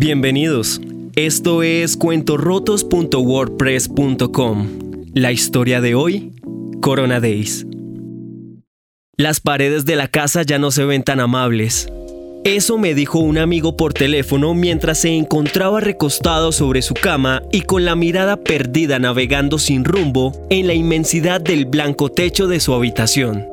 Bienvenidos. Esto es cuentorotos.wordpress.com. La historia de hoy, Corona Days. Las paredes de la casa ya no se ven tan amables. Eso me dijo un amigo por teléfono mientras se encontraba recostado sobre su cama y con la mirada perdida navegando sin rumbo en la inmensidad del blanco techo de su habitación.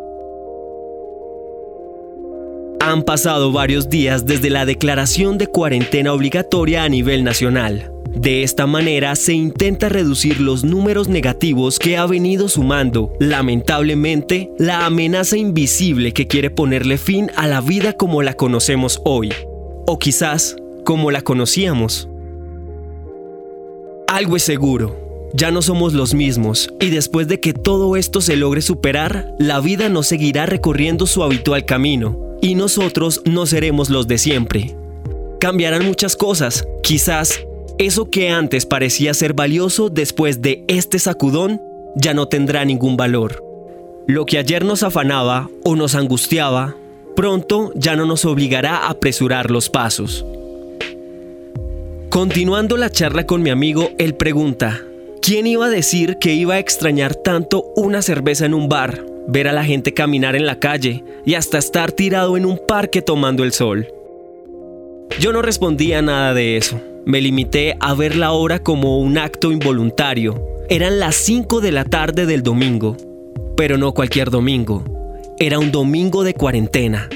Han pasado varios días desde la declaración de cuarentena obligatoria a nivel nacional. De esta manera se intenta reducir los números negativos que ha venido sumando, lamentablemente, la amenaza invisible que quiere ponerle fin a la vida como la conocemos hoy, o quizás como la conocíamos. Algo es seguro, ya no somos los mismos y después de que todo esto se logre superar, la vida no seguirá recorriendo su habitual camino y nosotros no seremos los de siempre. Cambiarán muchas cosas, quizás eso que antes parecía ser valioso después de este sacudón ya no tendrá ningún valor. Lo que ayer nos afanaba o nos angustiaba, pronto ya no nos obligará a apresurar los pasos. Continuando la charla con mi amigo, él pregunta, ¿quién iba a decir que iba a extrañar tanto una cerveza en un bar ver a la gente caminar en la calle y hasta estar tirado en un parque tomando el sol. Yo no respondía nada de eso. Me limité a ver la hora como un acto involuntario. Eran las 5 de la tarde del domingo. Pero no cualquier domingo. Era un domingo de cuarentena.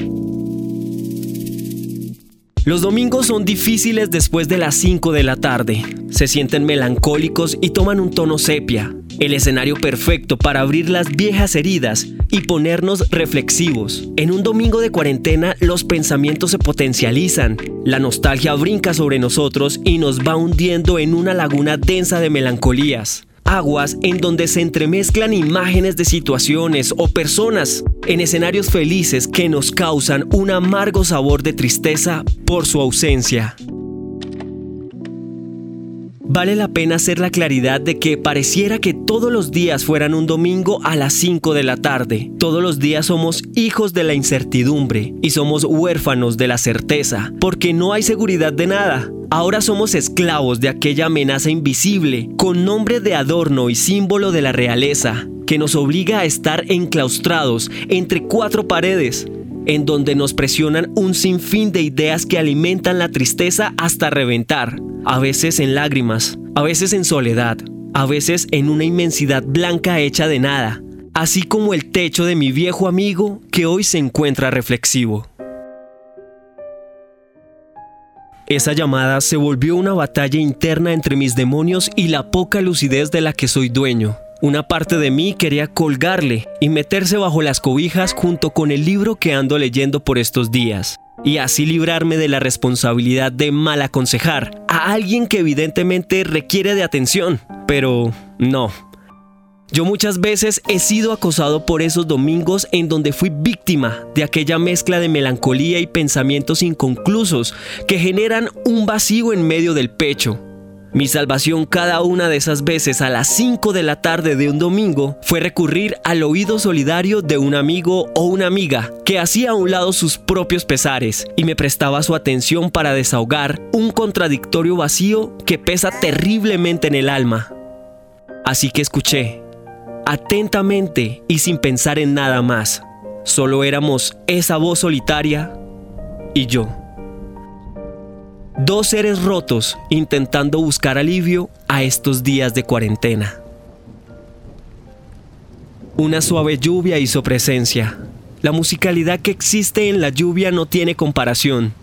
Los domingos son difíciles después de las 5 de la tarde. Se sienten melancólicos y toman un tono sepia, el escenario perfecto para abrir las viejas heridas y ponernos reflexivos. En un domingo de cuarentena los pensamientos se potencializan, la nostalgia brinca sobre nosotros y nos va hundiendo en una laguna densa de melancolías. Aguas en donde se entremezclan imágenes de situaciones o personas en escenarios felices que nos causan un amargo sabor de tristeza por su ausencia. Vale la pena hacer la claridad de que pareciera que todos los días fueran un domingo a las 5 de la tarde. Todos los días somos hijos de la incertidumbre y somos huérfanos de la certeza, porque no hay seguridad de nada. Ahora somos esclavos de aquella amenaza invisible, con nombre de adorno y símbolo de la realeza, que nos obliga a estar enclaustrados entre cuatro paredes, en donde nos presionan un sinfín de ideas que alimentan la tristeza hasta reventar a veces en lágrimas, a veces en soledad, a veces en una inmensidad blanca hecha de nada, así como el techo de mi viejo amigo que hoy se encuentra reflexivo. Esa llamada se volvió una batalla interna entre mis demonios y la poca lucidez de la que soy dueño. Una parte de mí quería colgarle y meterse bajo las cobijas junto con el libro que ando leyendo por estos días y así librarme de la responsabilidad de mal aconsejar a alguien que evidentemente requiere de atención. Pero no. Yo muchas veces he sido acosado por esos domingos en donde fui víctima de aquella mezcla de melancolía y pensamientos inconclusos que generan un vacío en medio del pecho mi salvación cada una de esas veces a las 5 de la tarde de un domingo fue recurrir al oído solidario de un amigo o una amiga que hacía a un lado sus propios pesares y me prestaba su atención para desahogar un contradictorio vacío que pesa terriblemente en el alma. Así que escuché, atentamente y sin pensar en nada más. Solo éramos esa voz solitaria y yo. Dos seres rotos intentando buscar alivio a estos días de cuarentena. Una suave lluvia hizo presencia. La musicalidad que existe en la lluvia no tiene comparación.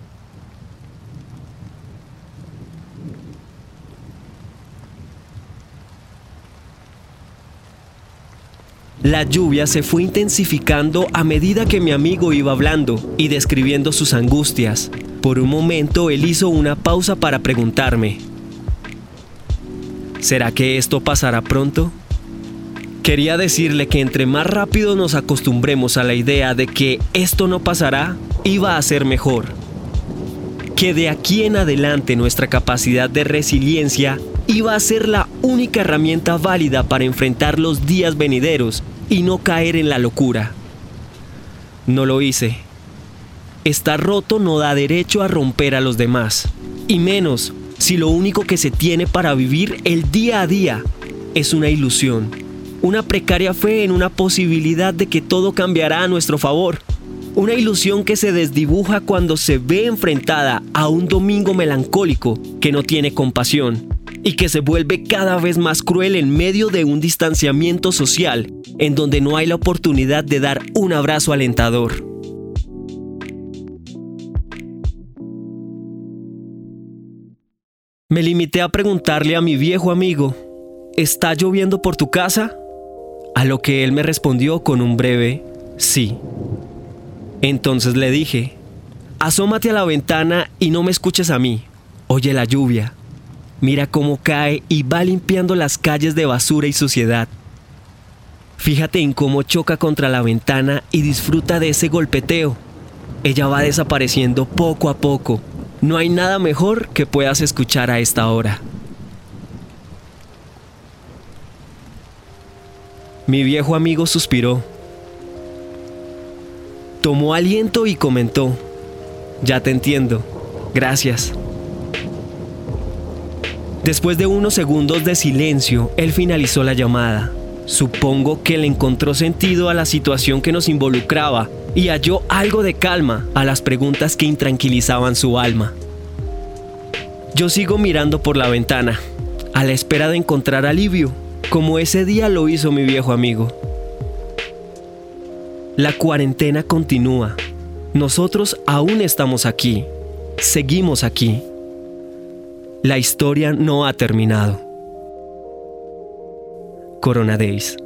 La lluvia se fue intensificando a medida que mi amigo iba hablando y describiendo sus angustias. Por un momento él hizo una pausa para preguntarme, ¿será que esto pasará pronto? Quería decirle que entre más rápido nos acostumbremos a la idea de que esto no pasará, iba a ser mejor. Que de aquí en adelante nuestra capacidad de resiliencia iba a ser la única herramienta válida para enfrentar los días venideros y no caer en la locura. No lo hice. Estar roto no da derecho a romper a los demás. Y menos si lo único que se tiene para vivir el día a día es una ilusión, una precaria fe en una posibilidad de que todo cambiará a nuestro favor. Una ilusión que se desdibuja cuando se ve enfrentada a un domingo melancólico que no tiene compasión y que se vuelve cada vez más cruel en medio de un distanciamiento social en donde no hay la oportunidad de dar un abrazo alentador. Me limité a preguntarle a mi viejo amigo, ¿está lloviendo por tu casa? A lo que él me respondió con un breve sí. Entonces le dije, asómate a la ventana y no me escuches a mí. Oye la lluvia. Mira cómo cae y va limpiando las calles de basura y suciedad. Fíjate en cómo choca contra la ventana y disfruta de ese golpeteo. Ella va desapareciendo poco a poco. No hay nada mejor que puedas escuchar a esta hora. Mi viejo amigo suspiró Tomó aliento y comentó, ya te entiendo, gracias. Después de unos segundos de silencio, él finalizó la llamada. Supongo que le encontró sentido a la situación que nos involucraba y halló algo de calma a las preguntas que intranquilizaban su alma. Yo sigo mirando por la ventana, a la espera de encontrar alivio, como ese día lo hizo mi viejo amigo. La cuarentena continúa. Nosotros aún estamos aquí. Seguimos aquí. La historia no ha terminado. Corona Days.